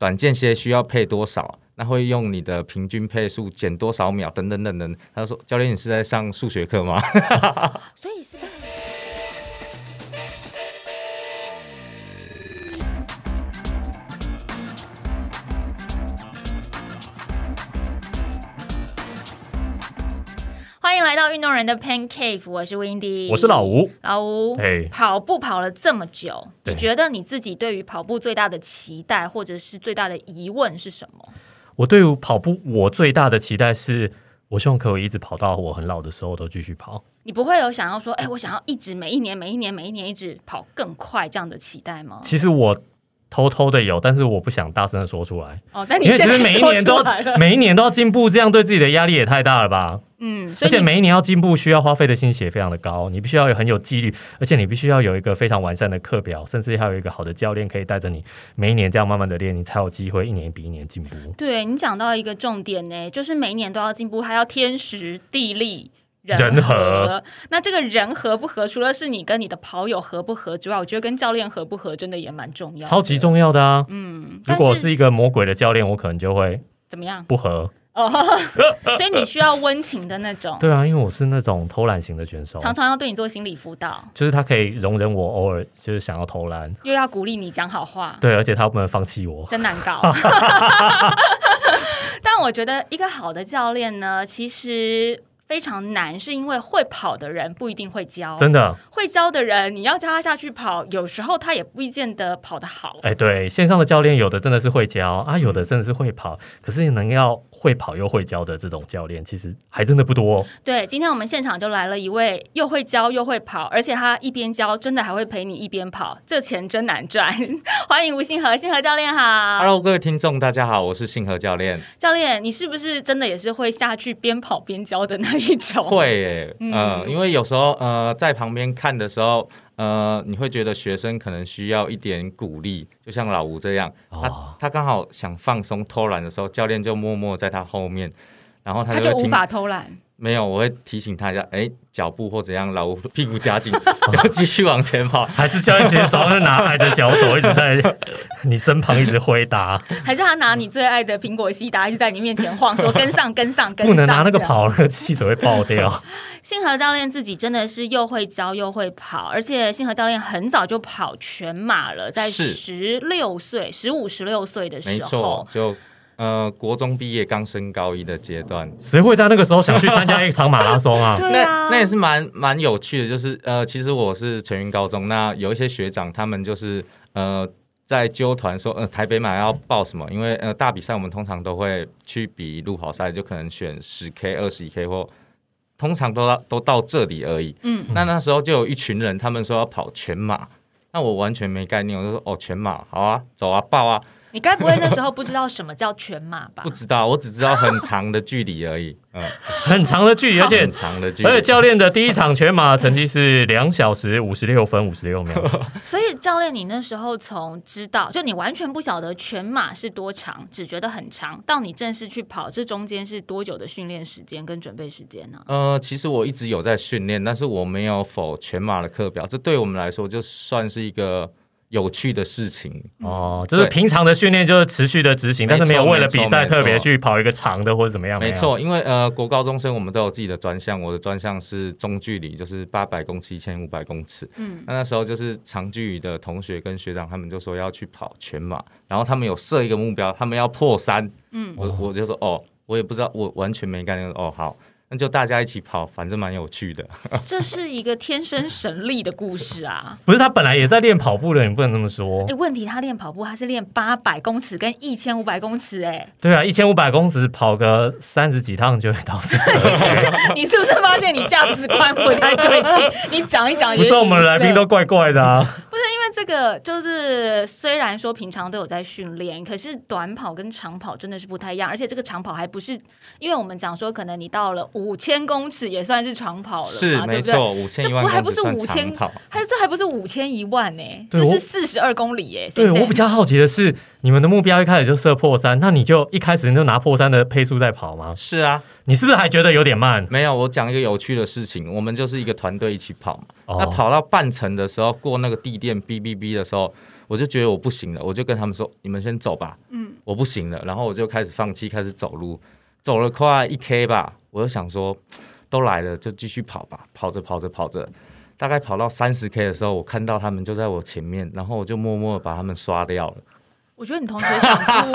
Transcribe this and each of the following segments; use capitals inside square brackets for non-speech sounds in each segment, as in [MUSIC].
短间歇需要配多少，那会用你的平均配速减多少秒，等等等等。他说：“教练，你是在上数学课吗？” [LAUGHS] 所以是不是？来到运动人的 Pan Cave，我是 Windy，我是老吴。老吴，哎跑步跑了这么久，你觉得你自己对于跑步最大的期待，或者是最大的疑问是什么？我对于跑步，我最大的期待是，我希望可以一直跑到我很老的时候都继续跑。你不会有想要说，哎、我想要一直每一年、每一年、每一年一直跑更快这样的期待吗？其实我偷偷的有，但是我不想大声的说出来，哦，但你因为其实每一年都每一年都要进步，这样对自己的压力也太大了吧？嗯，而且每一年要进步，需要花费的心血非常的高，你必须要有很有纪律，而且你必须要有一个非常完善的课表，甚至还有一个好的教练可以带着你每一年这样慢慢的练，你才有机会一年比一年进步。对你讲到一个重点呢，就是每一年都要进步，还要天时地利。人和和，那这个人合不合，除了是你跟你的跑友合不合之外，我觉得跟教练合不合真的也蛮重要，超级重要的啊！嗯，如果是一个魔鬼的教练，我可能就会怎么样？不合。[LAUGHS] 所以你需要温情的那种，对啊，因为我是那种偷懒型的选手，常常要对你做心理辅导，就是他可以容忍我偶尔就是想要偷懒，又要鼓励你讲好话，对，而且他不能放弃我。真难搞。[LAUGHS] 但我觉得一个好的教练呢，其实非常难，是因为会跑的人不一定会教，真的，会教的人你要教他下去跑，有时候他也不一见得跑得好。哎，对，线上的教练有的真的是会教啊，有的真的是会跑，可是你能要会跑又会教的这种教练，其实还真的不多。对，今天我们现场就来了一位又会教又会跑，而且他一边教，真的还会陪你一边跑，这钱真难赚。[LAUGHS] 欢迎吴信和，信和教练好。Hello，各位听众，大家好，我是信和教练。教练，你是不是真的也是会下去边跑边教的那一种？会耶，嗯呃，因为有时候呃在旁边看的时候，呃，你会觉得学生可能需要一点鼓励，就像老吴这样，哦他他刚好想放松偷懒的时候，教练就默默在他后面，然后他他就无就会听法偷懒。没有，我会提醒他一下，哎，脚步或怎样，老屁股夹紧，[LAUGHS] 要继续往前跑。还是教练其实手上拿爱的小手，一直在你身旁一直挥打，还是他拿你最爱的苹果西达一直在你面前晃，说跟上跟上跟上，不能拿那个。跑，那个气手会爆掉。[LAUGHS] [LAUGHS] 信和教练自己真的是又会教又会跑，而且信和教练很早就跑全马了，在十六岁、十五、十六岁的时候，没错，就呃国中毕业刚升高一的阶段，谁会在那个时候想去参加 [LAUGHS] 一场马拉松啊？对啊，那那也是蛮蛮有趣的，就是呃，其实我是成云高中，那有一些学长他们就是呃在纠团说，呃台北马要报什么？因为呃大比赛我们通常都会去比路跑赛，就可能选十 K、二十一 K 或通常都到都到这里而已。嗯，那那时候就有一群人，他们说要跑全马，那我完全没概念，我就说哦全马好啊，走啊报啊，你该不会那时候不知道什么叫全马吧 [LAUGHS] 不？知道，我只知道很长的距离而已，[LAUGHS] 嗯，很长的距离，而且很长的距离，而且教练的第一场全马成绩是两小时五十六分五十六秒。[LAUGHS] 所以教练，你那时候从知道就你完全不晓得全马是多长，只觉得很长，到你正式去跑，这中间是多久的训练时间跟准备时间呢？呃，其实我一直有在训练，但是我没有否全马的课表，这对我们来说就算是一个有趣的事情。哦，就是平常的训练就是持续的执行，但是没有为了比赛特别去跑一个长的或者怎么样。没错，因为呃，国高中生我们都有自己的专项，我的专项是中距离，就是八百公尺、一千五百公尺。嗯，那那时候就是长距离的同学跟学长，他们就说要去跑全马，然后他们有设一个目标，他们要破三。嗯我我就说哦，我也不知道，我完全没概念。哦，好，那就大家一起跑，反正蛮有趣的。[LAUGHS] 这是一个天生神力的故事啊！[LAUGHS] 不是他本来也在练跑步的，你不能这么说哎，。问题他练跑步，他是练八百公尺跟一千五百公尺，哎，对啊，一千五百公尺跑个三十几趟就会到四十。[LAUGHS] 你是不是发现你价值观不太对劲？你讲一讲，不是我们的来宾都怪怪的啊。不是因为这个，就是虽然说平常都有在训练，可是短跑跟长跑真的是不太一样，而且这个长跑还不是，因为我们讲说可能你到了五千公尺也算是长跑了嘛，是对对？没错，五千一万这不还不公尺算是五千长跑。还这还不是五千一万呢、这是四十二公里耶、对我比较好奇的是，你们的目标一开始就设破三，那你就一开始就拿破三的配速在跑吗？是啊，你是不是还觉得有点慢？没有，我讲一个有趣的事情，我们就是一个团队一起跑嘛。哦那跑到半程的时候，过那个地垫哔哔哔的时候，我就觉得我不行了，我就跟他们说：“你们先走吧。”嗯，我不行了，然后我就开始放弃，开始走路，走了快一 K 吧，我就想说，[TSK] 都来了就继续跑吧，跑着跑着跑着，大概跑到三十 K 的时候，我看到他们就在我前面，然后我就默默把他们刷掉了。我觉得你同学想哭，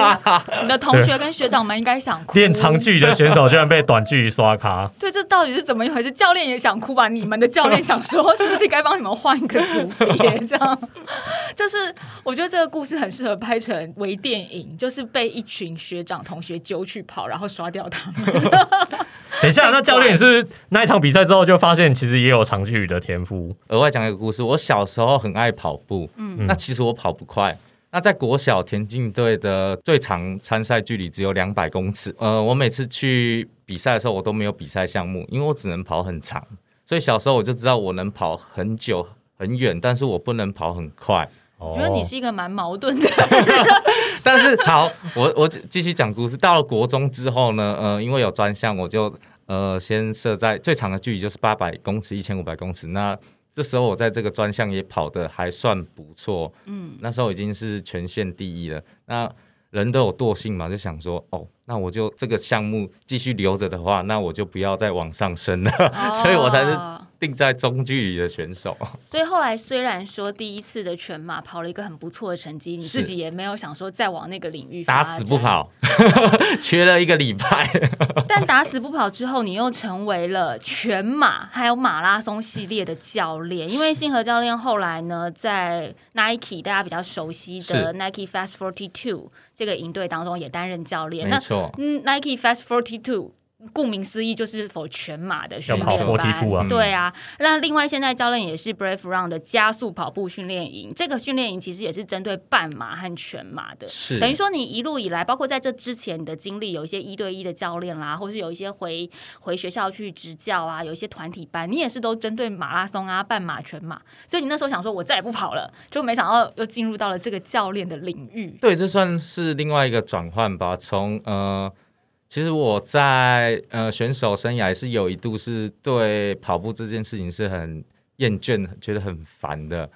你的同学 [LAUGHS] 跟学长们应该想哭。练长距离的选手居然被短距离刷卡，对，[LAUGHS] 这到底是怎么一回事？教练也想哭吧？你们的教练想说，是不是该帮你们换一个组别？这样，就是我觉得这个故事很适合拍成微电影，就是被一群学长同学揪去跑，然后刷掉他们。[LAUGHS] 等一下，那教练是那一场比赛之后就发现，其实也有长距离的天赋。额外讲一个故事，我小时候很爱跑步，嗯，那其实我跑不快。那在国小田径队的最长参赛距离只有两百公尺，呃，我每次去比赛的时候，我都没有比赛项目，因为我只能跑很长，所以小时候我就知道我能跑很久很远，但是我不能跑很快。我觉得你是一个蛮矛盾的，[LAUGHS] 但是好，我我继续讲故事。到了国中之后呢，呃，因为有专项，我就呃先设在最长的距离就是八百公尺、一千五百公尺。那这时候我在这个专项也跑得还算不错，嗯，那时候已经是全县第一了。那人都有惰性嘛，就想说，哦，那我就这个项目继续留着的话，那我就不要再往上升了，[LAUGHS] 所以我才是。定在中距离的选手，[LAUGHS] 所以后来虽然说第一次的全马跑了一个很不错的成绩，你自己也没有想说再往那个领域打死不跑，[LAUGHS] 缺了一个礼拜。[LAUGHS] 但打死不跑之后，你又成为了全马还有马拉松系列的教练，因为星河教练后来呢，在 Nike 大家比较熟悉的 Nike Fast Forty Two 这个营队当中也担任教练。没错，嗯，Nike Fast Forty Two。顾名思义，就是否全马的训练班。对啊，那另外现在教练也是 Brave Run 的加速跑步训练营。这个训练营其实也是针对半马和全马的。是等于说你一路以来，包括在这之前你的经历，有一些一对一的教练啦，或是有一些回回学校去执教啊，有一些团体班，你也是都针对马拉松啊、半马、全马。所以你那时候想说，我再也不跑了，就没想到又进入到了这个教练的领域。对，这算是另外一个转换吧。从呃。其实我在呃选手生涯是有一度是对跑步这件事情是很厌倦，觉得很烦的。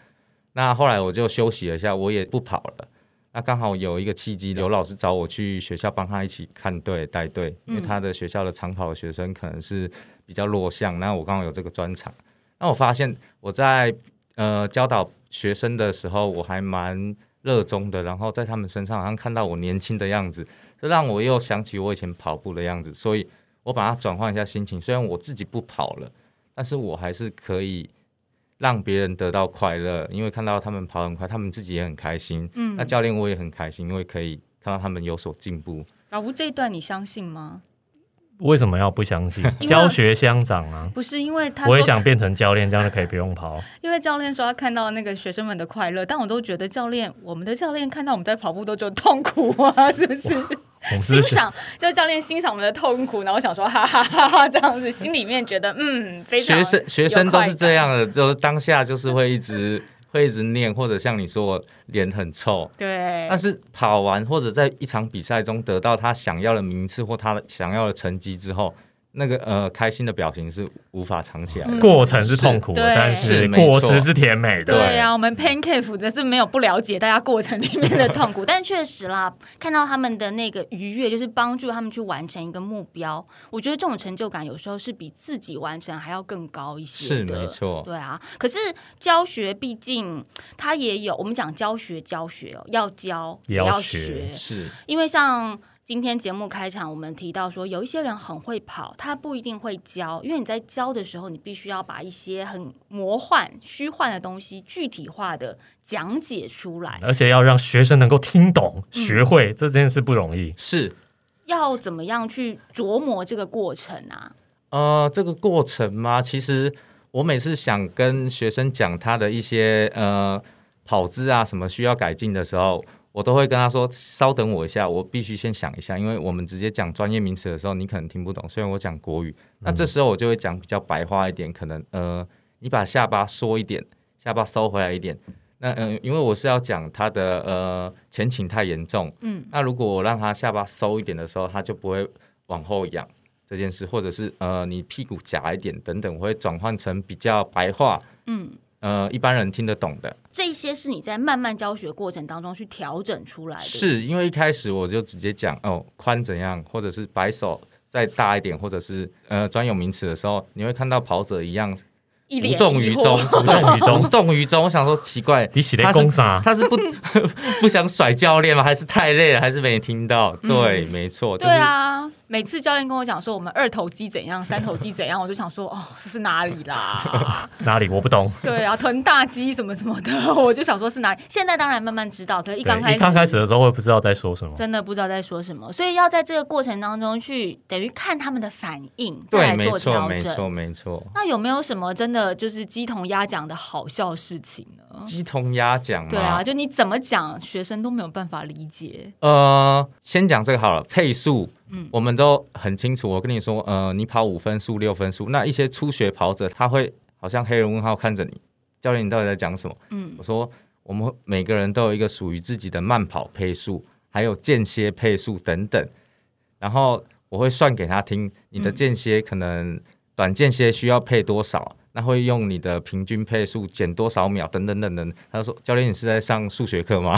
那后来我就休息了一下，我也不跑了。那刚好有一个契机，刘老师找我去学校帮他一起看队带队，因为他的学校的长跑的学生可能是比较弱项。那我刚好有这个专场，那我发现我在呃教导学生的时候，我还蛮热衷的。然后在他们身上好像看到我年轻的样子。这让我又想起我以前跑步的样子，所以我把它转换一下心情。虽然我自己不跑了，但是我还是可以让别人得到快乐，因为看到他们跑很快，他们自己也很开心。嗯，那教练我也很开心，因为可以看到他们有所进步。老吴这一段你相信吗？为什么要不相信？教学相长啊！不是因为他，我也想变成教练，这样就可以不用跑。[LAUGHS] 因为教练说他看到那个学生们的快乐，但我都觉得教练，我们的教练看到我们在跑步都就痛苦啊，是不是？[LAUGHS] 欣赏，就教练欣赏我们的痛苦，然后想说哈哈哈哈这样子，心里面觉得嗯，非常学生学生都是这样的，就是当下就是会一直。[LAUGHS] 会一直念，或者像你说，我脸很臭。对。但是跑完或者在一场比赛中得到他想要的名次或他想要的成绩之后。那个呃，开心的表情是无法藏起来的，过程是痛苦的，但是果实是甜美的。对呀，我们 Pancake 的是没有不了解大家过程里面的痛苦，[LAUGHS] 但确实啦，看到他们的那个愉悦，就是帮助他们去完成一个目标。我觉得这种成就感有时候是比自己完成还要更高一些。是没错，对啊。可是教学毕竟它也有，我们讲教学教学哦，要教也要学，是因为像。今天节目开场，我们提到说，有一些人很会跑，他不一定会教，因为你在教的时候，你必须要把一些很魔幻、虚幻的东西具体化的讲解出来，而且要让学生能够听懂、学会，这件事不容易。是要怎么样去琢磨这个过程啊？呃，这个过程吗？其实我每次想跟学生讲他的一些呃跑姿啊什么需要改进的时候。我都会跟他说：“稍等我一下，我必须先想一下，因为我们直接讲专业名词的时候，你可能听不懂。虽然我讲国语，那这时候我就会讲比较白话一点，可能呃，你把下巴缩一点，下巴收回来一点。那嗯，因为我是要讲他的呃前倾太严重，嗯，那如果我让他下巴收一点的时候，他就不会往后仰这件事，或者是呃你屁股夹一点等等，我会转换成比较白话，嗯。”呃一般人听得懂的。这些是你在慢慢教学过程当中去调整出来的。是因为一开始我就直接讲哦宽怎样，或者是摆手再大一点，或者是呃专有名词的时候，你会看到跑者一样无动于衷，[LAUGHS] 无动于衷无动于衷。我想说奇怪，你洗的攻啥？[LAUGHS] 他是不 [LAUGHS] 不想甩教练吗？还是太累了？还是没听到？对，没错，就是对啊，每次教练跟我讲说我们二头肌怎样，[LAUGHS] 三头肌怎样，我就想说哦，这是哪里啦？[LAUGHS] 哪里我不懂？对啊，臀大肌什么什么的，[LAUGHS] 我就想说是哪里。现在当然慢慢知道，可是一刚开，始一刚开始的时候会不知道在说什么。真的不知道在说什么，所以要在这个过程当中去等于看他们的反应，再对，来没错，做调整。没错，没错。那有没有什么真的就是鸡同鸭讲的好笑事情呢？鸡同鸭讲嘛，对啊，就你怎么讲，学生都没有办法理解。呃，先讲这个好了，配速，嗯我们都很清楚。我跟你说，呃，你跑五分速、六分速，那一些初学跑者他会好像黑人问号看着你，教练你到底在讲什么？嗯我说，我们每个人都有一个属于自己的慢跑配速，还有间歇配速等等，然后我会算给他听，你的嗯间歇可能短间歇需要配多少。那会用你的平均配速减多少秒等等等等。他就说：“教练，你是在上数学课吗？”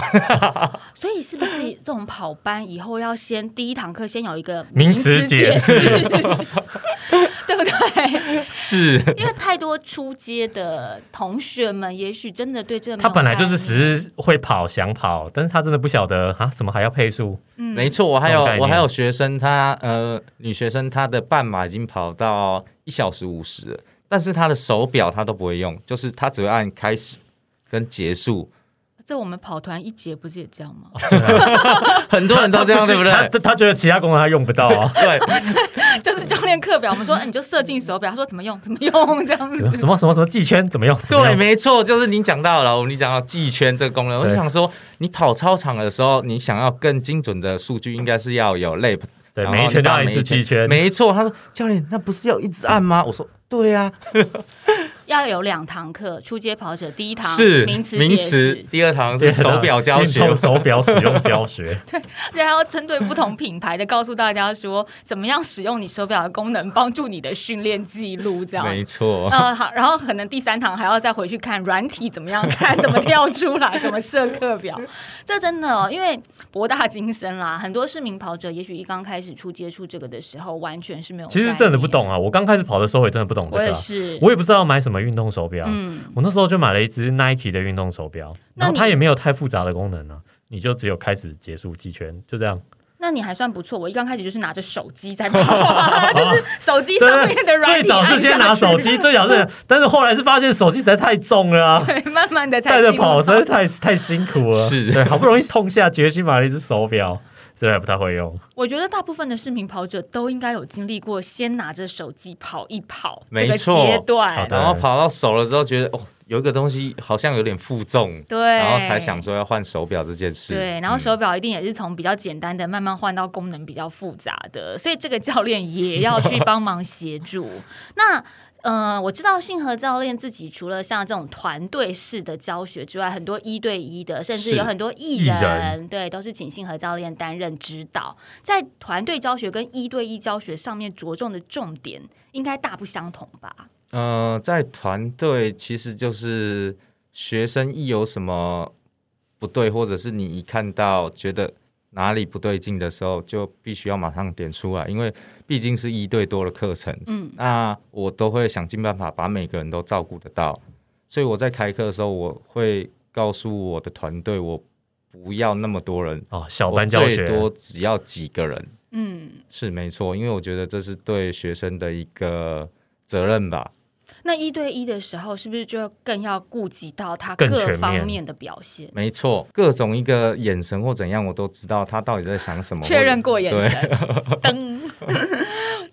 [LAUGHS] 所以是不是这种跑班以后要先第一堂课先有一个名词解释 [LAUGHS] 对不对？是，因为太多出街的同学们，也许真的对这个他本来就是只是会跑想跑，但是他真的不晓得啊，怎么还要配速？嗯没错，我还有我还有学生他，呃女学生她的半马已经跑到一小时五十了，但是他的手表他都不会用，就是他只会按开始跟结束。这我们跑团一节不是也这样吗？[LAUGHS] 很多人都这样，对不对？他 [LAUGHS] 他觉得其他功能他用不到啊，[LAUGHS] 对，就是教练课表，我们说，哎你就设定手表，他说怎么用怎么用这样子。什么什么什么记圈怎么用？怎么对，没错，就是你讲到了，你讲到记圈这个功能，我就想说，你跑操场的时候，你想要更精准的数据，应该是要有 lap，对，每一圈都要一次七圈，没错，他说教练，那不是要一直按吗？我说对啊，[LAUGHS] 要有两堂课，初阶跑者第一堂是名词解名词释，，第二堂是手表教学，[LAUGHS] 手表使用教学，[LAUGHS] 对，还要针对不同品牌的告诉大家说，怎么样使用你手表的功能，帮助你的训练记录这样。没错。呃，好，然后可能第三堂还要再回去看软体怎么样看，怎么跳出来，怎么设课表。这真的、哦，因为博大精深啦，很多市民跑者也许一刚开始初接触这个的时候，完全是没有。其实真的不懂。啊。我刚开始跑的时候也真的不懂这我也个我也不知道买什么运动手表。嗯，我那时候就买了一只 Nike 的运动手表，然后它也没有太复杂的功能啊，你就只有开始、结束、几圈，就这样。那你还算不错。我一刚开始就是拿着手机在跑，[LAUGHS] 就是手机上面的软最早是先拿手机，最早是，[LAUGHS] 但是后来是发现手机实在太重了啊，对，慢慢的才带着跑实到在太太辛苦了。是对，好不容易痛下决心买了一只手表，实在不太会用。我觉得大部分的视频跑者都应该有经历过先拿着手机跑一跑这个没错然后跑到手了之后，觉得哦，有一个东西好像有点负重，对，然后才想说要换手表这件事。对，然后嗯手表一定也是从比较简单的慢慢换到功能比较复杂的，所以这个教练也要去帮忙协助。[LAUGHS] 那呃，我知道信和教练自己除了像这种团队式的教学之外，很多一对一的，甚至有很多艺艺人，人对，都是请信和教练担任指导。在团队教学跟一对一教学上面着重的重点，应该大不相同吧？呃，在团队其实就是学生一有什么不对，或者是你一看到觉得哪里不对劲的时候，就必须要马上点出来，因为毕竟是一对多的课程，嗯，那我都会想尽办法把每个人都照顾得到。所以我在开课的时候，我会告诉我的团队，我不要那么多人，哦，小我班教学，最多只要几个人。嗯，是没错，因为我觉得这是对学生的一个责任吧。那一对一的时候，是不是就更要顾及到他各方面的表现？没错，各种一个眼神或怎样，我都知道他到底在想什么。确认过眼神，[LAUGHS] 噔，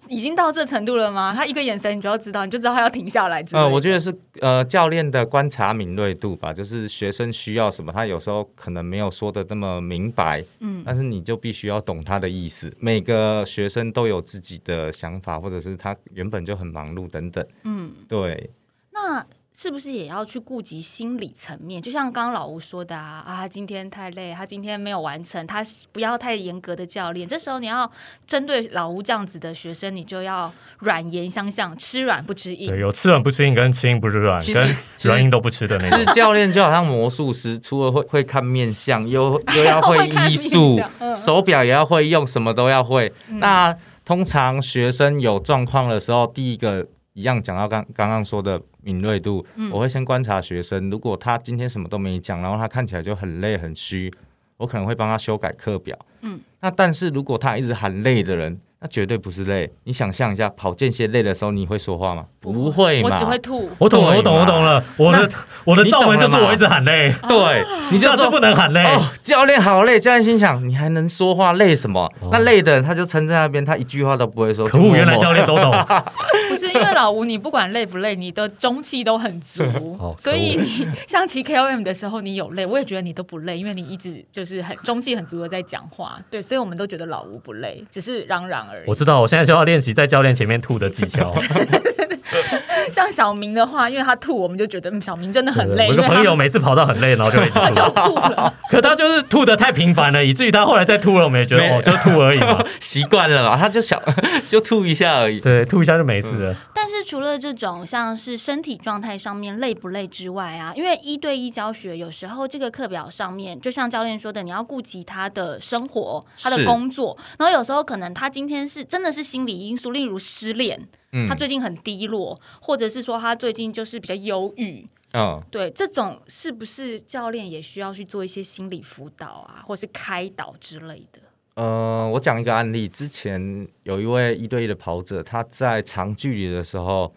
已经到这程度了吗？他一个眼神你就要知道，你就知道他要停下来。呃，我觉得是呃教练的观察敏锐度吧，就是学生需要什么，他有时候可能没有说的那么明白，嗯但是你就必须要懂他的意思。每个学生都有自己的想法，或者是他原本就很忙碌等等。嗯，对，那是不是也要去顾及心理层面？就像刚刚老吴说的啊，啊，他今天太累，他今天没有完成，他不要太严格的教练。这时候你要针对老吴这样子的学生，你就要软言相向，吃软不吃硬对，。有吃软不吃硬，跟吃硬不吃软，其实跟软硬都不吃的那种其实。教练就好像魔术师，除了会会看面相，又又要会 [LAUGHS] 医术，嗯 [LAUGHS] 手表也要会用，什么都要会。那通常学生有状况的时候，第一个一样讲到刚刚刚说的敏锐度，嗯我会先观察学生，如果他今天什么都没讲，然后他看起来就很累很虚，我可能会帮他修改课表。嗯，那但是如果他一直喊累的人，那绝对不是累。你想象一下，跑间歇累的时候，你会说话吗？不会嘛。我只会吐。我懂了，我懂，我懂了。我的我的你罩门懂了嘛就是我一直喊累，对，你就下次说不能喊累。哦，教练好累。教练心想，你还能说话，累什么？那累的人他就撑在那边，他一句话都不会说。可恶，原来教练都懂。[LAUGHS] 不是因为老吴，你不管累不累，你的中气都很足 [LAUGHS] 哦，所以你像骑 KOM 的时候，你有累，我也觉得你都不累，因为你一直就是很中气很足的在讲话。对，所以我们都觉得老吴不累，只是嚷嚷而已我。知道，我现在就要练习在教练前面吐的技巧。[LAUGHS] [LAUGHS] 像小明的话，因为他吐，我们就觉得嗯，小明真的很累，我一个朋友每次跑到很累，然后就一直他就吐，了。可他就是吐的太频繁了，以至于他后来再吐了，我们也觉得哦，就吐而已嘛。[LAUGHS] 习惯了嘛，他就想就吐一下而已。对，吐一下就没事了。但是除了这种像是身体状态上面累不累之外啊，因为一对一教学有时候这个课表上面，就像教练说的，你要顾及他的生活、他的工作，然后有时候可能他今天是真的是心理因素，例如失恋，嗯他最近很低落，或者是说他最近就是比较忧郁。嗯，对，这种是不是教练也需要去做一些心理辅导啊，或是开导之类的？呃，我讲一个案例，之前有一位一对一的跑者，他在长距离的时候，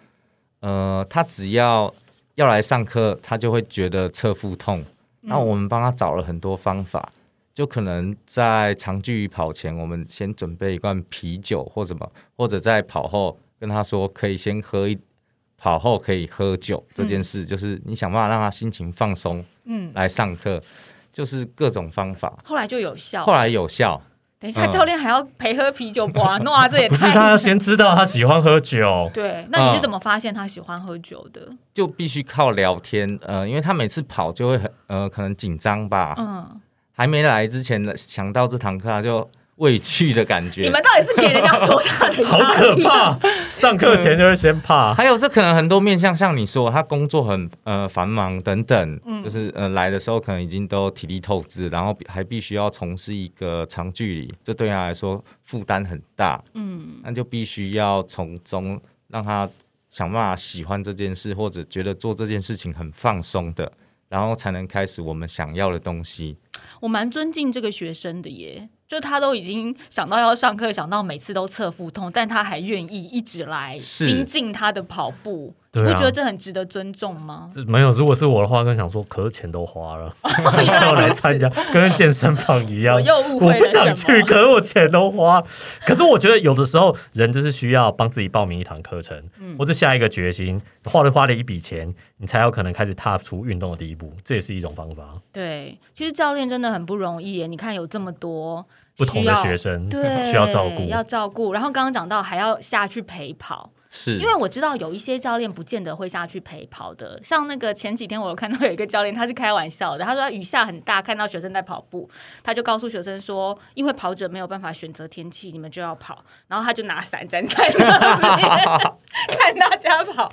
呃，他只要要来上课，他就会觉得侧腹痛。那我们帮他找了很多方法，就可能在长距离跑前，我们先准备一罐啤酒或什么，或者在跑后跟他说可以先喝一，跑后可以喝酒这件事，就是你想办法让他心情放松嗯，来上课，就是各种方法。后来就有效后。来有效，等一下，嗯教练还要陪喝啤酒不啊，诺这也不是太他要先知道他喜欢喝酒，对。那你是嗯怎么发现他喜欢喝酒的？就必须靠聊天，呃，因为他每次跑就会很呃，可能紧张吧，嗯，还没来之前呢想到这堂课他就畏惧的感觉你。们到底是给人家多大的好压力？可怕！上课前就会先怕。还有这可能很多面向，像你说他工作很呃繁忙等等，嗯就是呃来的时候可能已经都体力透支，然后还必须要从事一个长距离，这对他来说负担很大，嗯，那就必须要从中让他想办法喜欢这件事，或者觉得做这件事情很放松的，然后才能开始我们想要的东西。我蛮尊敬这个学生的耶，就他都已经想到要上课，想到每次都测腹痛，但他还愿意一直来精进他的跑步，不觉得这很值得尊重吗？这没有，如果是我的话，更想说，可是钱都花了，[LAUGHS] 原来 [LAUGHS] 要来参加，跟健身房一样。我又误会我不想去，可是我钱都花。可是我觉得有的时候人就是需要帮自己报名一堂课程，嗯或者下一个决心，花了花了一笔钱，你才有可能开始踏出运动的第一步，这也是一种方法。对，其实教练真的很不容易耶。你看有这么多不同的学生对，需要照顾，要照顾。然后刚刚讲到还要下去陪跑，是因为我知道有一些教练不见得会下去陪跑的，像那个前几天我有看到有一个教练，他是开玩笑的，他说雨下很大，看到学生在跑步，他就告诉学生说，因为跑者没有办法选择天气，你们就要跑，然后他就拿伞站在那边 [LAUGHS] 看大家跑，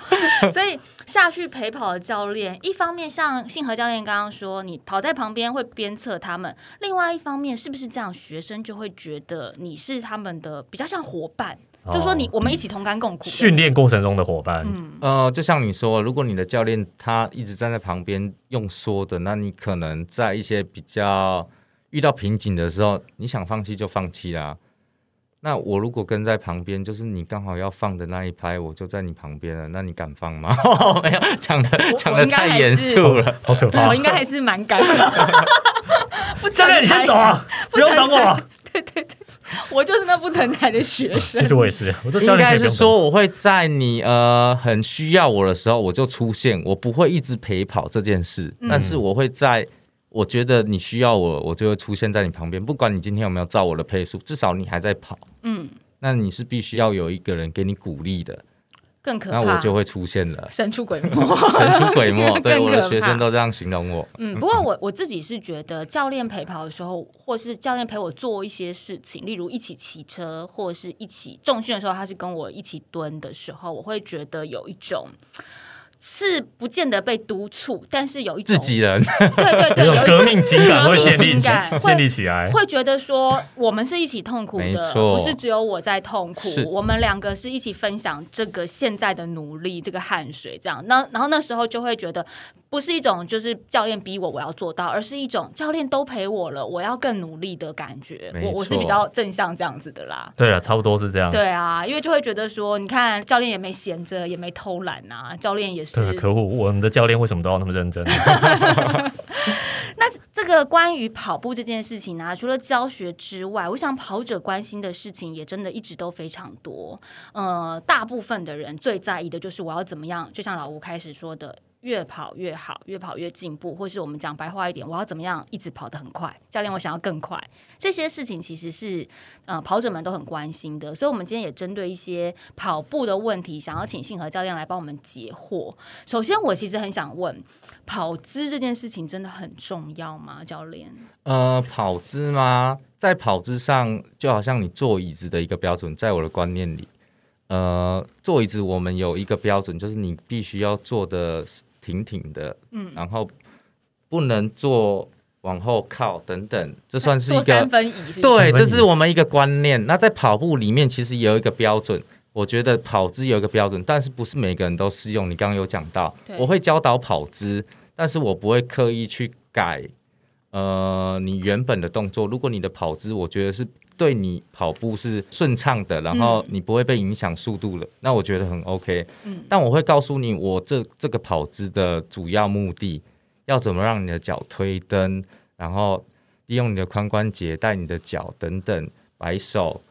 所以下去陪跑的教练，一方面像信和教练刚刚说，你跑在旁边会鞭策他们，另外一方面是不是这样，学生就会觉得你是他们的比较像伙伴。就说你哦我们一起同甘共苦的训练过程中的伙伴，嗯呃，就像你说，如果你的教练他一直站在旁边用说的，那你可能在一些比较遇到瓶颈的时候，你想放弃就放弃啦。那我如果跟在旁边，就是你刚好要放的那一拍，我就在你旁边了，那你敢放吗？[LAUGHS] 没有，讲的讲的太严是肃了。[LAUGHS] 好可怕我！应该还是蛮敢的。[LAUGHS] 不教练，你先走啊，不不用等我。对对对，[LAUGHS] 我就是那不存在的学生。其。实我也是，我说教应该是说，我会在你呃很需要我的时候我就出现，我不会一直陪跑这件事，嗯。但是我会在我觉得你需要我，我就会出现在你旁边，不管你今天有没有照我的配速，至少你还在跑，嗯，那你是必须要有一个人给你鼓励的。更可怕，那我就会出现了，神出鬼没。[LAUGHS] 神出鬼没。[LAUGHS] 对，我的学生都这样形容我。嗯，不过我我自己是觉得，教练陪跑的时候，或是教练陪我做一些事情，例如一起骑车，或者是一起重训的时候，他是跟我一起蹲的时候，我会觉得有一种。是不见得被督促，但是有一种自己人，对对对，[LAUGHS] 有一有种革命情感会建立起来。会觉得说我们是一起痛苦的，不是只有我在痛苦，我们两个是一起分享这个现在的努力，这个汗水，这样。那然后那时候就会觉得，不是一种就是教练逼我我要做到，而是一种教练都陪我了，我要更努力的感觉。我我是比较正向这样子的啦。对啊，差不多是这样。对啊，因为就会觉得说，你看教练也没闲着，也没偷懒啊，教练也是对，可恶！我们的教练为什么都要那么认真？[LAUGHS] [LAUGHS] 那这个关于跑步这件事情呢、除了教学之外，我想跑者关心的事情也真的一直都非常多。呃，大部分的人最在意的就是我要怎么样，就像老吴开始说的。越跑越好，越跑越进步，或是我们讲白话一点，我要怎么样一直跑得很快？教练，我想要更快。这些事情其实是呃跑者们都很关心的，所以我们今天也针对一些跑步的问题，想要请信和教练来帮我们解惑。首先，我其实很想问，跑姿这件事情真的很重要吗？教练？呃，跑姿吗？在跑姿上，就好像你坐椅子的一个标准，在我的观念里，呃，坐椅子我们有一个标准，就是你必须要坐的挺挺的，嗯，然后不能坐往后靠等等，这算是一个三分椅是是，对，这是我们一个观念。那在跑步里面，其实也有一个标准。我觉得跑姿有一个标准，但是不是每个人都适用。你刚刚有讲到，我会教导跑姿，但是我不会刻意去改呃你原本的动作。如果你的跑姿，我觉得是对你跑步是顺畅的，然后你不会被影响速度了，那我觉得很 OK。嗯但我会告诉你，我这这个跑姿的主要目的，要怎么让你的脚推蹬，然后利用你的髋关节带你的脚等等摆手，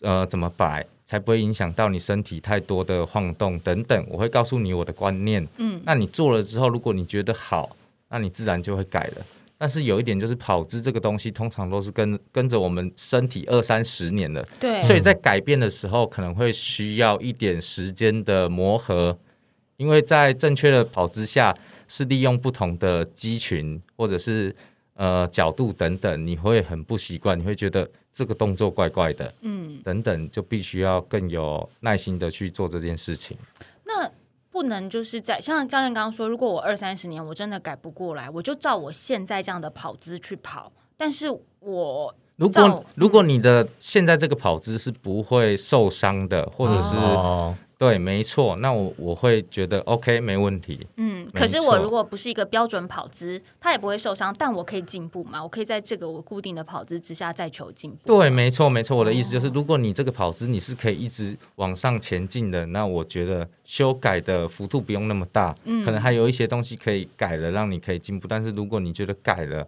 呃，怎么摆才不会影响到你身体太多的晃动等等。我会告诉你我的观念。嗯，那你做了之后，如果你觉得好，那你自然就会改了。但是有一点就是跑姿这个东西，通常都是跟跟着我们身体二三十年了，对，所以在改变的时候，可能会需要一点时间的磨合，因为在正确的跑姿下，是利用不同的肌群或者是呃角度等等，你会很不习惯，你会觉得这个动作怪怪的，嗯，等等，就必须要更有耐心的去做这件事情。那不能就是在像教练刚刚说，如果我二三十年我真的改不过来，我就照我现在这样的跑姿去跑，但是我如果如果你的现在这个跑姿是不会受伤的，或者是、哦，对，没错，那我我会觉得 OK 没问题。嗯，可是我如果不是一个标准跑姿，他也不会受伤，但我可以进步嘛？我可以在这个我固定的跑姿之下再求进步。对，没错，没错。我的意思哦就是，如果你这个跑姿你是可以一直往上前进的，那我觉得修改的幅度不用那么大，嗯可能还有一些东西可以改了，让你可以进步。但是如果你觉得改了，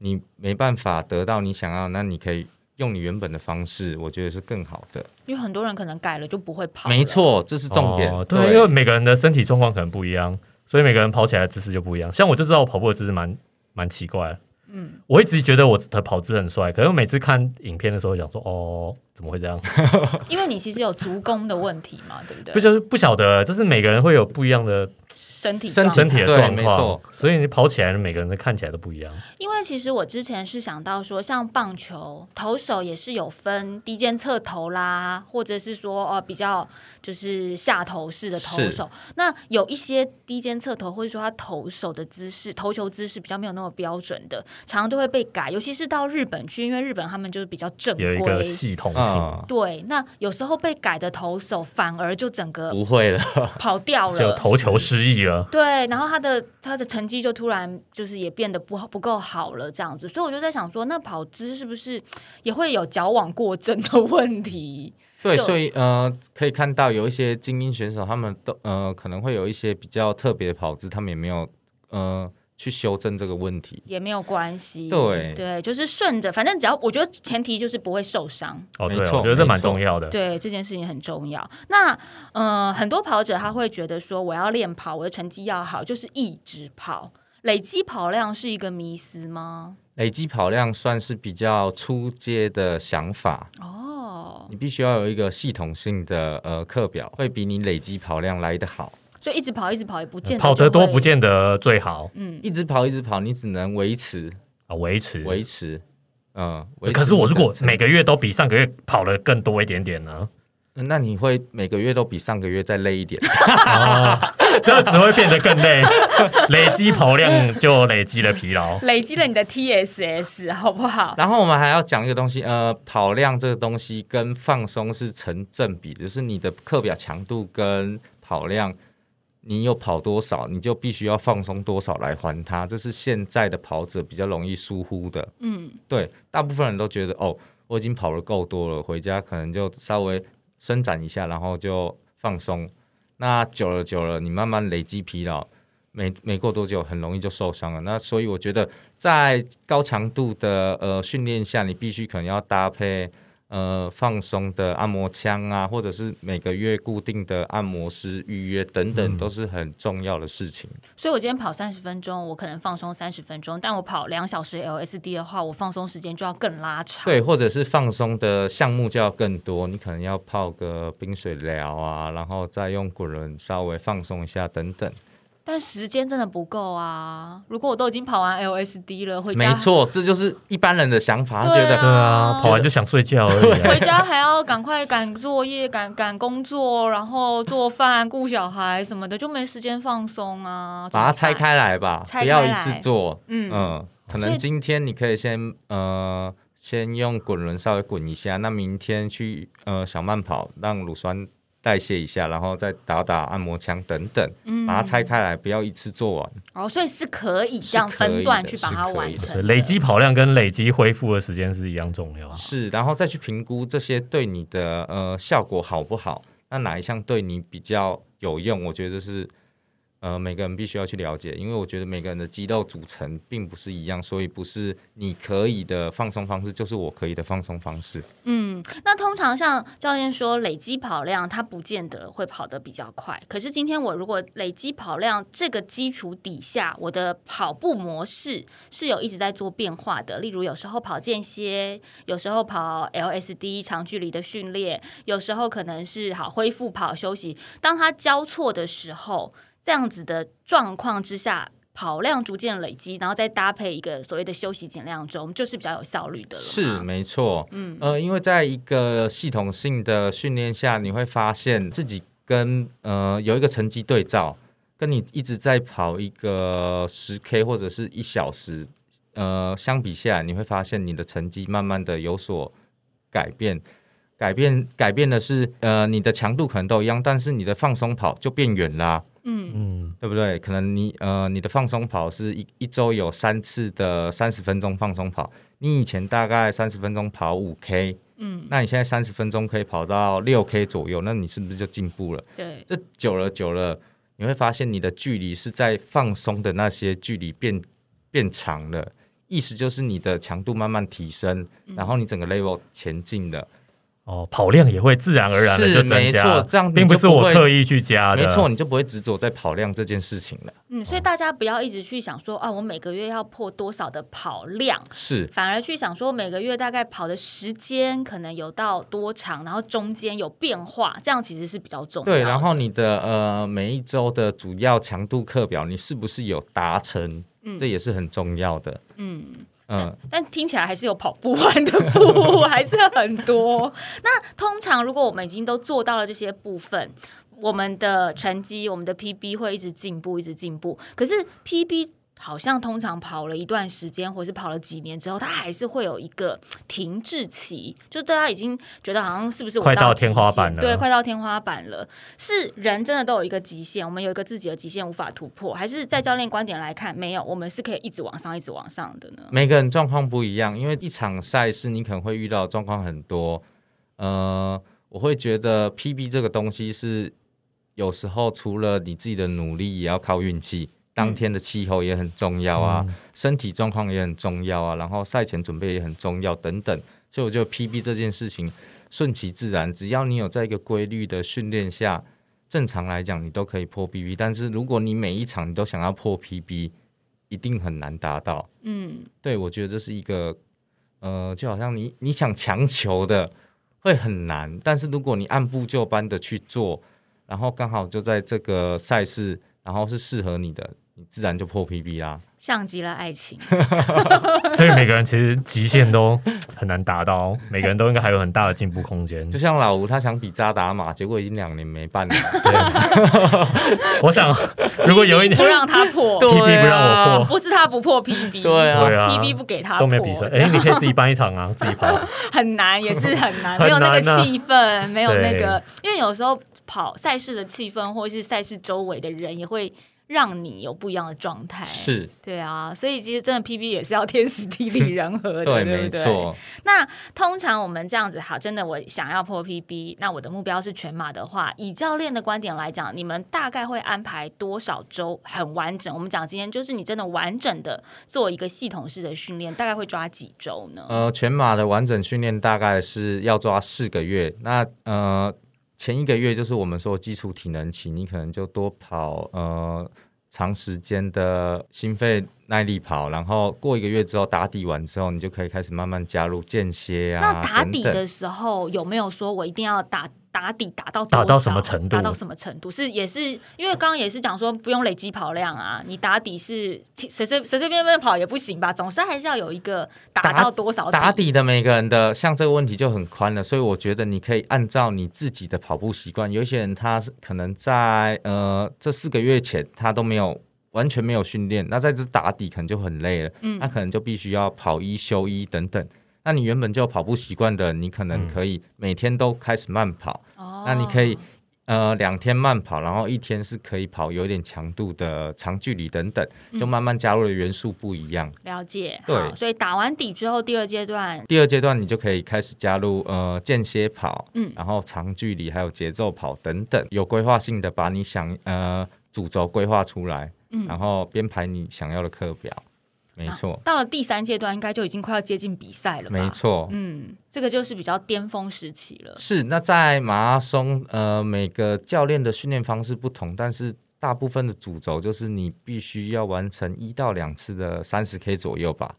你没办法得到你想要，那你可以用你原本的方式，我觉得是更好的。因为很多人可能改了就不会跑。没，错，这是重点。哦对，因为每个人的身体状况可能不一样，所以每个人跑起来的姿势就不一样。像我就知道我跑步的姿势蛮蛮奇怪的，嗯，我一直觉得我的跑姿很帅，可是我每次看影片的时候想说，哦，怎么会这样？[LAUGHS] 因为你其实有足弓的问题嘛，对不对？不就是不晓得，就是每个人会有不一样的身体身身体的对状况没错，所以你跑起来，每个人的看起来都不一样。因为其实我之前是想到说，像棒球投手也是有分低肩侧投啦，或者是说呃比较就是下投式的投手。那有一些低肩侧投，或者说他投手的姿势、投球姿势比较没有那么标准的，常常都会被改。尤其是到日本去，因为日本他们就是比较正有一个规。系统性，啊、对，那有时候被改的投手反而就整个不会了。跑掉了 [LAUGHS] 就，投球失忆了。对，然后他的他的成绩就突然就是也变得不好不够好了，这样子，所以我就在想说，那跑姿是不是也会有矫枉过正的问题？[LAUGHS] 对，所以呃，可以看到有一些精英选手，他们都呃可能会有一些比较特别的跑姿，他们也没有呃去修正这个问题。也没有关系，对对，就是顺着，反正只要我觉得前提就是不会受伤，哦，没错我觉得这蛮重要的。对这件事情很重要。那呃，很多跑者他会觉得说，我要练跑，我的成绩要好，就是一直跑，累积跑量是一个迷思吗？累积跑量算是比较出阶的想法，哦，你必须要有一个系统性的呃课表，会比你累积跑量来得好。所以一直跑一直跑也不见得跑得多不见得最好嗯，一直跑一直跑，你只能维持啊，维持维持，嗯。可是我如果每个月都比上个月跑的更多一点点呢？那你会每个月都比上个月再累一点。啊，[LAUGHS] [LAUGHS] 这只会变得更累，[LAUGHS] 累积跑量就累积了疲劳。累积了你的 TSS 好不好？然后我们还要讲一个东西，呃，跑量这个东西跟放松是成正比的，就是你的课表强度跟跑量，你有跑多少，你就必须要放松多少来还它，这是现在的跑者比较容易疏忽的。嗯，对，大部分人都觉得哦，我已经跑了够多了，回家可能就稍微伸展一下，然后就放松。那久了久了，你慢慢累积疲劳，没没过多久，很容易就受伤了。那所以我觉得，在高强度的呃训练下，你必须可能要搭配呃放松的按摩枪啊，或者是每个月固定的按摩师预约等等，都是很重要的事情。所以我今天跑三十分钟，我可能放松三十分钟，但我跑两小时 LSD 的话，我放松时间就要更拉长。对，或者是放松的项目就要更多，你可能要泡个冰水疗啊，然后再用滚轮稍微放松一下等等。但时间真的不够啊！如果我都已经跑完 LSD 了，回家没错，这就是一般人的想法，他觉得对啊对啊，跑完就想睡觉而已、啊。回家还要赶快赶作业、赶赶工作，然后做饭、顾小孩什么的，就没时间放松啊。把它拆开来吧，拆不要一次做。嗯，嗯，可能今天你可以先呃先用滚轮稍微滚一下，那明天去呃小慢跑，让乳酸代谢一下，然后再打打按摩枪等等，嗯把它拆开来，不要一次做完。哦，所以是可以是这样分段去把它完成累积跑量跟累积恢复的时间是一样重要。是，然后再去评估这些对你的呃效果好不好，那哪一项对你比较有用？我觉得是呃每个人必须要去了解，因为我觉得每个人的肌肉组成并不是一样，所以不是你可以的放松方式就是我可以的放松方式。嗯，那通常像教练说，累积跑量，它不见得会跑得比较快。可是今天我如果累积跑量这个基础底下，我的跑步模式是有一直在做变化的。例如，有时候跑间歇，有时候跑 LSD 长距离的训练，有时候可能是好恢复跑休息。当它交错的时候，这样子的状况之下。跑量逐渐累积，然后再搭配一个所谓的休息减量中，就是比较有效率的了。是没错，嗯呃，因为在一个系统性的训练下，你会发现自己跟呃有一个成绩对照，跟你一直在跑一个十 K 或者是一小时，呃，相比下来，你会发现你的成绩慢慢的有所改变。改变改变的是，呃，你的强度可能都一样，但是你的放松跑就变远啦、嗯嗯，对不对？可能你呃你的放松跑是一一周有三次的三十分钟放松跑，你以前大概三十分钟跑五 K，嗯，那你现在三十分钟可以跑到六 K 左右，那你是不是就进步了？对，这久了久了，你会发现你的距离是在放松的那些距离变变长了，意思就是你的强度慢慢提升，嗯然后你整个 level 前进了。哦，跑量也会自然而然的就增没加错，这样并不是我刻意去加的。没错，你就不会执着在跑量这件事情了。嗯，所以大家不要一直去想说啊，我每个月要破多少的跑量，是反而去想说每个月大概跑的时间可能有到多长，然后中间有变化，这样其实是比较重要的。对，然后你的呃每一周的主要强度课表，你是不是有达成？这也是很重要的。嗯，嗯，但听起来还是有跑不完的步，还是很多。那通常如果我们已经都做到了这些部分，我们的成绩、我们的 PB 会一直进步，一直进步。可是 PB 好像通常跑了一段时间，或是跑了几年之后，它还是会有一个停滞期，就大家已经觉得好像是不是我快到天花板了对，快到天花板了。是人真的都有一个极限，我们有一个自己的极限无法突破，还是在教练观点来看，没有，我们是可以一直往上，一直往上的呢？每个人状况不一样，因为一场赛事你可能会遇到状况很多。呃，我会觉得 PB 这个东西是有时候除了你自己的努力，也要靠运气。当天的气候也很重要啊，身体状况也很重要啊，然后赛前准备也很重要等等。所以我觉得 PB 这件事情顺其自然，只要你有在一个规律的训练下，正常来讲你都可以破 PB。但是如果你每一场你都想要破 PB，一定很难达到。嗯，对，我觉得这是一个，呃，就好像你你想强求的会很难。但是如果你按部就班的去做，然后刚好就在这个赛事，然后是适合你的，你自然就破 PB 啦。像极了爱情，[LAUGHS] [LAUGHS] 所以每个人其实极限都很难达到，每个人都应该还有很大的进步空间。[LAUGHS] 就像老吴他想比扎达马，结果已经两年没办了。我想，如果有一年不让他破，PB 不让我破。不是他不破 PB，对啊。PB 不给他都没有比赛，哎、你可以自己办一场啊，自己跑。很难，也是很难，很没有那个气氛，没有那个，因为有时候跑赛事的气氛，或者是赛事周围的人，也会让你有不一样的状态。，是，对啊，所以其实真的 PB 也是要天时地利人和的，对对，不对。没错。那通常我们这样子，好，真的我想要破 PB，那我的目标是全马的话，以教练的观点来讲，你们大概会安排多少周很完整？我们讲今天就是你真的完整的做一个系统式的训练，大概会抓几周呢？呃，全马的完整训练大概是要抓四个月。那呃，前一个月就是我们说基础体能期，你可能就多跑呃长时间的心肺耐力跑，然后过一个月之后打底完之后，你就可以开始慢慢加入间歇啊。那打底的时候有没有说我一定要打打底打到打到什么程度打到什么程度？是也是因为刚刚也是讲说不用累积跑量啊，你打底是随随随随便便跑也不行吧？总是还是要有一个打打到多少打底的每个人的像这个问题就很宽了，所以我觉得你可以按照你自己的跑步习惯。有一些人他是可能在呃这四个月前他都没有完全没有训练，那在这打底可能就很累了，嗯那可能就必须要跑一休一等等。那你原本就有跑步习惯的，你可能可以每天都开始慢跑，哦。那你可以呃两天慢跑，然后一天是可以跑有点强度的长距离等等，就慢慢加入的元素不一样。了解。对，所以打完底之后，第二阶段。第二阶段你就可以开始加入呃间歇跑，嗯。然后长距离还有节奏跑等等，有规划性的把你想呃主轴规划出来，嗯。然后编排你想要的课表。没错，到了第三阶段，应该就已经快要接近比赛了吧？没。错。嗯，这个就是比较巅峰时期了。是，那在马拉松，呃，每个教练的训练方式不同，但是大部分的主轴就是你必须要完成一到两次的三十 K 左右吧，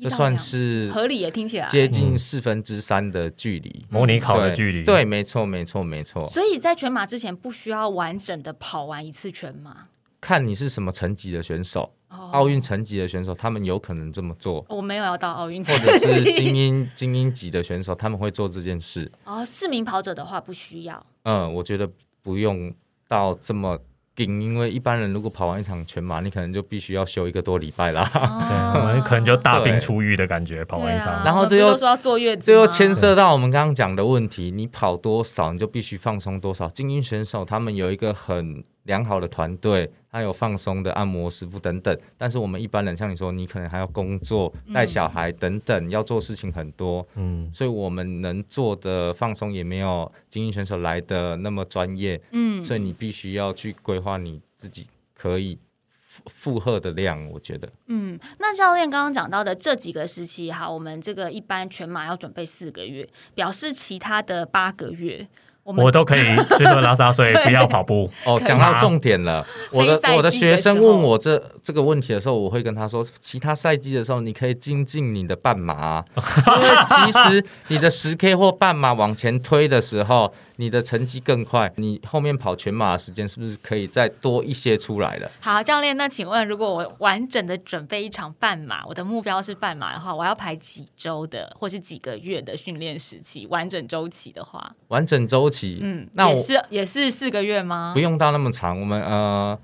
这算是合理也听起来。接近四分之三的距离。模拟考的距离，对，没错，没错，没错。所以在全马之前不需要完整的跑完一次全马。看你是什么层级的选手，哦奥运层级的选手，他们有可能这么做，我没有要到奥运或者是精英精英级的选手，他们会做这件事。哦，市民跑者的话不需要。嗯，我觉得不用到这么顶，因为一般人如果跑完一场全马，你可能就必须要休一个多礼拜啦。对，我们可能就大病初愈的感觉，跑完一场。然后这又说要坐月子吗，这又牵涉到我们刚刚讲的问题，你跑多少，你就必须放松多少。精英选手他们有一个很良好的团队，还有放松的按摩师傅等等。但是我们一般人，像你说，你可能还要工作、带小孩等等，要做事情很多，嗯，所以我们能做的放松也没有精英选手来的那么专业。嗯，所以你必须要去规划你自己可以负负荷的量。我觉得嗯，那教练刚刚讲到的这几个时期，哈，我们这个一般全马要准备四个月，表示其他的八个月，我我都可以吃喝拉撒睡，[LAUGHS] 对不要跑步。哦，讲到重点了。我的我的学生问我这这个问题的时候，我会跟他说，其他赛季的时候你可以精进你的半马啊、[LAUGHS] 因为其实你的十 K 或半马往前推的时候，你的成绩更快，你后面跑全马的时间是不是可以再多一些出来了？好，教练，那请问，如果我完整的准备一场半马，我的目标是半马的话，我要排几周的，或是几个月的训练时期？完整周期的话，完整周期，嗯，那我也是也是四个月吗？不用到那么长。我们呃，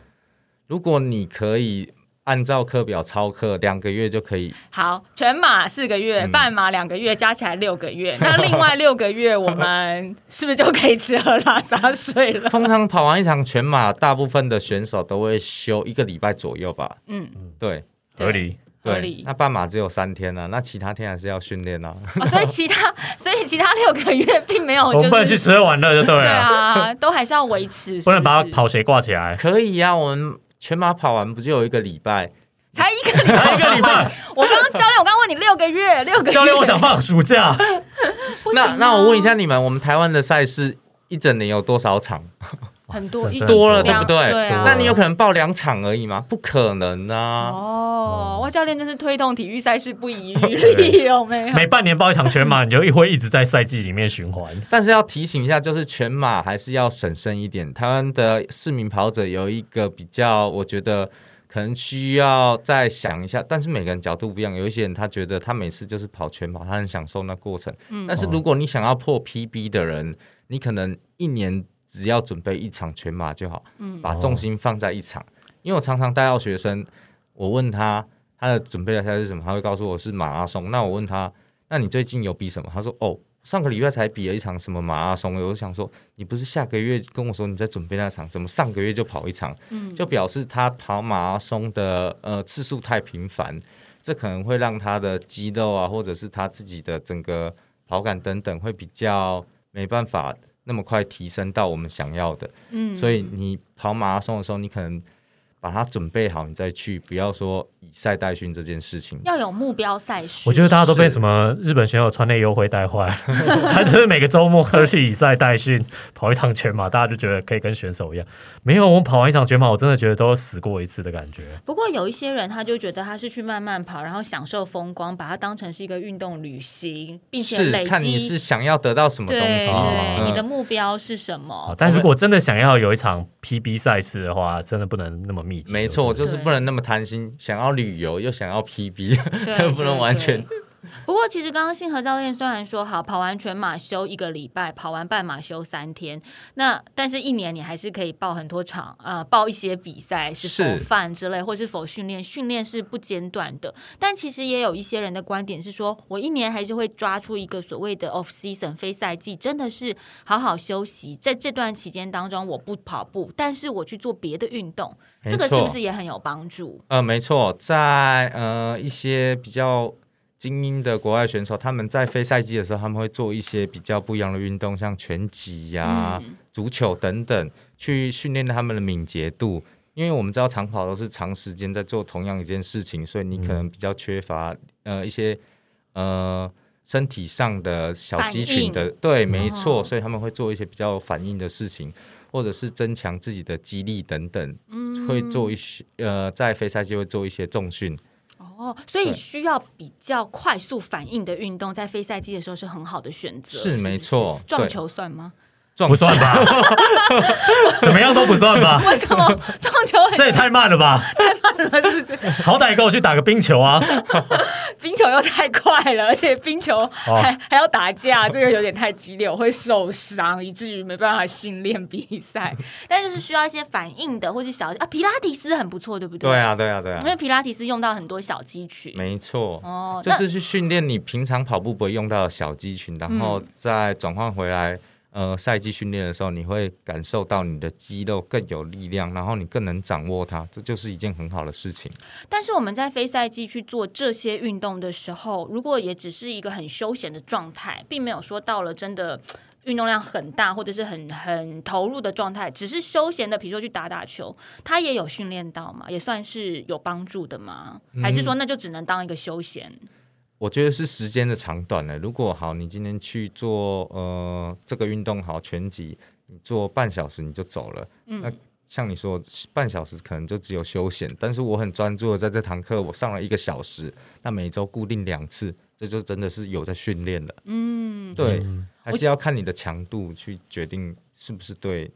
如果你可以按照课表操课，两个月就可以。好，全马四个月，嗯半马两个月，加起来六个月。[LAUGHS] 那另外六个月，我们是不是就可以吃喝拉撒睡了？通常跑完一场全马，大部分的选手都会休一个礼拜左右吧。嗯，对合理。对合理，那半马只有三天啊，那其他天还是要训练啊。哦所以其他，[LAUGHS] 所以其他六个月并没有，我就是们不能去吃喝玩乐，就对对了，啊，都还是要维持，不能把跑鞋挂起来。可以呀、我们全马跑完不就有一个礼拜？才一个礼拜，才一个礼拜，[LAUGHS] 我刚刚教练，我刚刚问你六个月，[LAUGHS] 六个月，教练，我想放暑假。啊那那我问一下你们，我们台湾的赛事一整年有多少场？很多一多了，对不对？对啊那你有可能报两场而已吗？不可能啊！哦，我，教练就是推动体育赛事不遗余力，有没有？每半年报一场全马，你就会一直在赛季里面循环。[LAUGHS] 但是要提醒一下，就是全马还是要审慎一点。台湾的市民跑者有一个比较，我觉得可能需要再想一下。但是每个人角度不一样，有一些人他觉得他每次就是跑全马，他很享受那过程。嗯但是如果你想要破 PB 的人，你可能一年只要准备一场全马就好，嗯把重心放在一场。因为我常常带到学生，我问他他的准备的赛是什么，他会告诉我是马拉松。那我问他，那你最近有比什么？他说哦。上个礼拜才比了一场什么马拉松，我就想说，你不是下个月跟我说你在准备那场，怎么上个月就跑一场？嗯就表示他跑马拉松的呃次数太频繁，这可能会让他的肌肉啊，或者是他自己的整个跑感等等，会比较没办法那么快提升到我们想要的。嗯所以你跑马拉松的时候，你可能把它准备好，你再去，不要说以赛代训这件事情。要有目标赛事。我觉得大家都被什么日本选手穿内优惠带坏，[LAUGHS] 他就是每个周末都去以赛代训，跑一场全马，大家就觉得可以跟选手一样。没有，我跑完一场全马，我真的觉得都死过一次的感觉。不过有一些人，他就觉得他是去慢慢跑，然后享受风光，把它当成是一个运动旅行，并且累积。看你是想要得到什么对东西。哦对，你的嗯目标是什么啊？但如果真的想要有一场 PB 赛事的话，真的不能那么密集。没错，就是不能那么贪心，想要旅游又想要 PB，[LAUGHS] 这不能完全对 [LAUGHS] 不过，其实刚刚信和教练虽然说好跑完全马休一个礼拜，跑完半马休三天，那但是一年你还是可以报很多场，呃，报一些比赛，是否是饭之类，或是否训练，训练是不间断的。但其实也有一些人的观点是说，我一年还是会抓出一个所谓的 off season 非赛季，真的是好好休息，在这段期间当中，我不跑步，但是我去做别的运动，这个是不是也很有帮助？呃，没错，在呃一些比较精英的国外选手，他们在非赛季的时候，他们会做一些比较不一样的运动，像拳击呀、嗯。足球等等，去训练他们的敏捷度。因为我们知道长跑都是长时间在做同样一件事情，所以你可能比较缺乏呃一些呃身体上的小肌群的，对，没错，哦。所以他们会做一些比较有反应的事情，或者是增强自己的肌力等等。嗯。会做一些呃，在非赛季会做一些重训，哦，所以需要比较快速反应的运动，在非赛季的时候是很好的选择。是没错撞球算吗？撞不算吧？[LAUGHS] 怎么样都不算吧？为什么撞球很这也太慢了吧！太慢了？是不是？好歹给我去打个冰球啊！[LAUGHS] 冰球又太快了，而且冰球哦还、还要打架，这个有点太激烈，我会受伤，以至于没办法训练比赛。[LAUGHS] 但就是需要一些反应的，或是小啊，皮拉提斯很不错，对不对？对，啊，对啊，对啊，因为皮拉提斯用到很多小肌群。没错，哦，就是去训练你平常跑步不会用到的小肌群，然后嗯再转换回来。呃，赛季训练的时候，你会感受到你的肌肉更有力量，然后你更能掌握它，这就是一件很好的事情。但是我们在非赛季去做这些运动的时候，如果也只是一个很休闲的状态，并没有说到了真的运动量很大或者是很很投入的状态，只是休闲的，比如说去打打球，它也有训练到嘛，也算是有帮助的吗？还是说那就只能当一个休闲？我觉得是时间的长短呢。如果好，你今天去做呃这个运动好拳击，你做半小时你就走了，嗯那像你说半小时可能就只有休闲，但是我很专注的在这堂课，我上了一个小时，那每周固定两次，这就真的是有在训练了。嗯，对，嗯还是要看你的强度去决定是不是对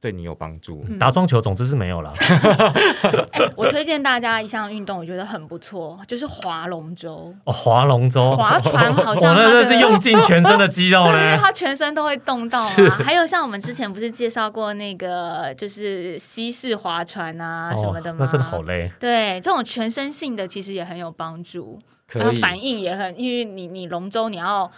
对你有帮助。嗯打撞球总之是没有了。[LAUGHS] 哎、我推荐大家一项运动，我觉得很不错，就是划龙舟。哦，划龙舟，划船好像 [LAUGHS] 真的是用尽全身的肌肉因为呢。它全身都会动到啊。还有像我们之前不是介绍过那个，就是西式划船啊什么的吗？哦那真的好累。对，这种全身性的其实也很有帮助，然后可，反应也很，因为你你龙舟你要。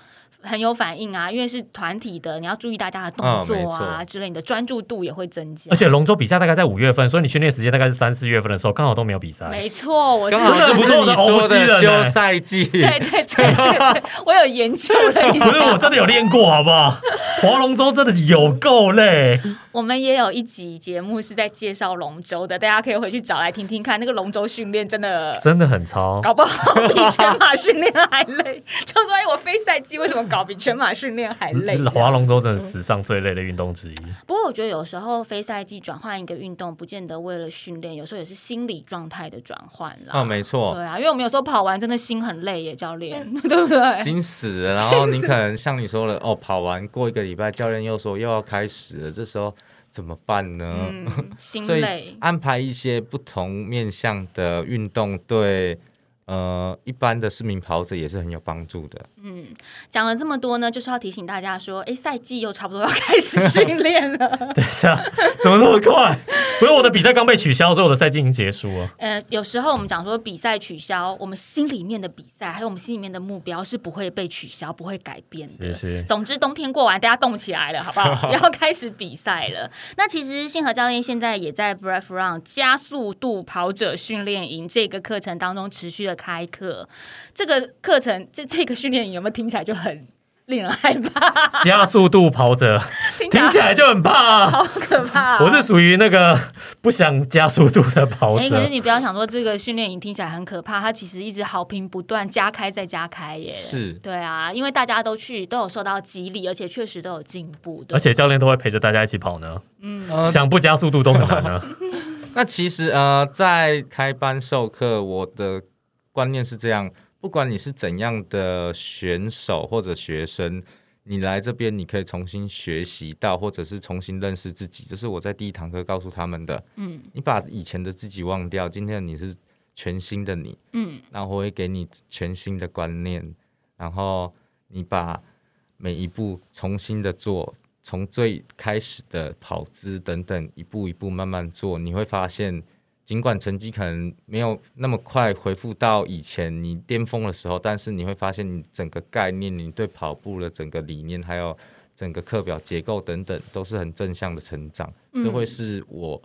很有反应啊，因为是团体的，你要注意大家的动作啊之类，你的专注度也会增加。而且龙舟比赛大概在五月份，所以你训练时间大概是三四月份的时候，刚好都没有比赛。没错，我是刚好真的就是你说的休欸赛季。对对对对对，我有研究了一下不是，我真的有练过，好不好？划龙舟真的有够累，我们也有一集节目是在介绍龙舟的，大家可以回去找来听听看。那个龙舟训练真的真的很超。搞不好比全马训练还累。就说哎，我非赛季为什么搞比全马训练还累？划龙舟真的史上最累的运动之一。不过我觉得有时候非赛季转换一个运动，不见得为了训练，有时候也是心理状态的转换啦。哦，没错。对啊，因为我们有时候跑完真的心很累耶，教练，[LAUGHS] 对不对？心死了，然后你可能像你说了，哦，跑完过一个礼拜，教练又说又要开始了，这时候怎么办呢？心累，[LAUGHS] 安排一些不同面向的运动，对。呃，一般的市民跑者也是很有帮助的。嗯，讲了这么多呢，就是要提醒大家说，哎，赛季又差不多要开始训练了。[LAUGHS] 等一下，怎么那么快？不是我的比赛刚被取消，所以我的赛季已经结束了。呃，有时候我们讲说比赛取消，我们心里面的比赛，还有我们心里面的目标是不会被取消、不会改变的。是是。总之，冬天过完，大家动起来了，好不好？[LAUGHS] 要开始比赛了。那其实信和教练现在也在 Breath Run 加速度跑者训练营这个课程当中持续的。开课，这个课程这这个训练营有没有听起来就很令人害怕？加速度跑者听起来就很怕，好可怕！我是属于那个不想加速度的跑者。可是你不要想说这个训练营听起来很可怕，它其实一直好评不断，加开再加开耶。是，对啊，因为大家都去，都有受到激励，而且确实都有进步的。而且教练都会陪着大家一起跑呢。嗯，想不加速度都很难呢。[LAUGHS] 那其实呃，在开班授课，我的。观念是这样，不管你是怎样的选手或者学生，你来这边你可以重新学习到，或者是重新认识自己。这是我在第一堂课告诉他们的。嗯，你把以前的自己忘掉，今天你是全新的你。嗯，然后我会给你全新的观念，然后你把每一步重新的做，从最开始的跑姿等等，一步一步慢慢做，你会发现。尽管成绩可能没有那么快恢复到以前你巅峰的时候，但是你会发现你整个概念、你对跑步的整个理念，还有整个课表结构等等，都是很正向的成长。这会是我。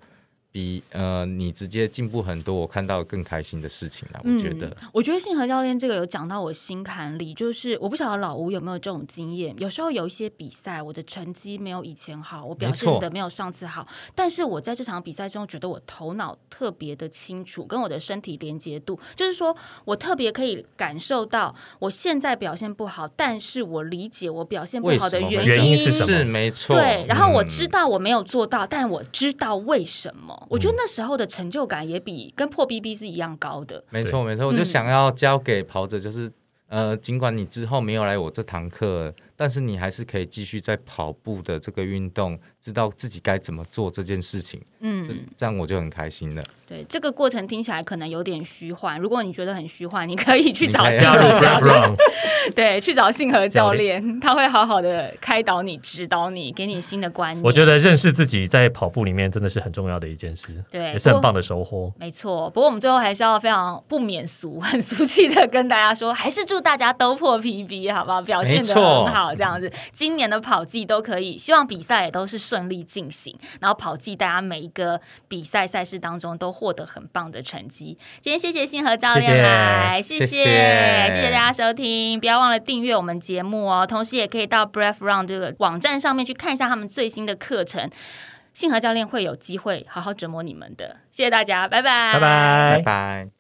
比呃，你直接进步很多，我看到更开心的事情了。我觉得，我觉得信和教练这个有讲到我心坎里，就是我不晓得老吴有没有这种经验。有时候有一些比赛，我的成绩没有以前好，我表现的没有上次好，但是我在这场比赛中觉得我头脑特别的清楚，跟我的身体连接度，就是说我特别可以感受到我现在表现不好，但是我理解我表现不好的原因是什么？是没错。对，然后我知道我没有做到，但我知道为什么。我觉得那时候的成就感也比跟破 BB 是一样高的。没错，没错，我就想要教给跑者，就是呃，尽管你之后没有来我这堂课，但是你还是可以继续在跑步的这个运动，知道自己该怎么做这件事情。嗯，这样我就很开心了。对这个过程听起来可能有点虚幻，如果你觉得很虚幻，你可以去找信和教练。[LAUGHS] 对，去找信和教练，他会好好的开导你、指导你，给你新的观念。我觉得认识自己在跑步里面真的是很重要的一件事，对，也是很棒的收获。没错，不过我们最后还是要非常不免俗、很俗气的跟大家说，还是祝大家都破 PB，好不好？表现的很好，这样子，今年的跑季都可以，希望比赛也都是顺利进行，然后跑季大家每一个比赛赛事当中都。获得很棒的成绩。今天谢谢星河教练来，谢谢谢谢大家收听，不要忘了订阅我们节目哦。同时也可以到 Breath Run 这个网站上面去看一下他们最新的课程。信和教练会有机会好好折磨你们的。谢谢大家，拜拜，拜拜，拜拜。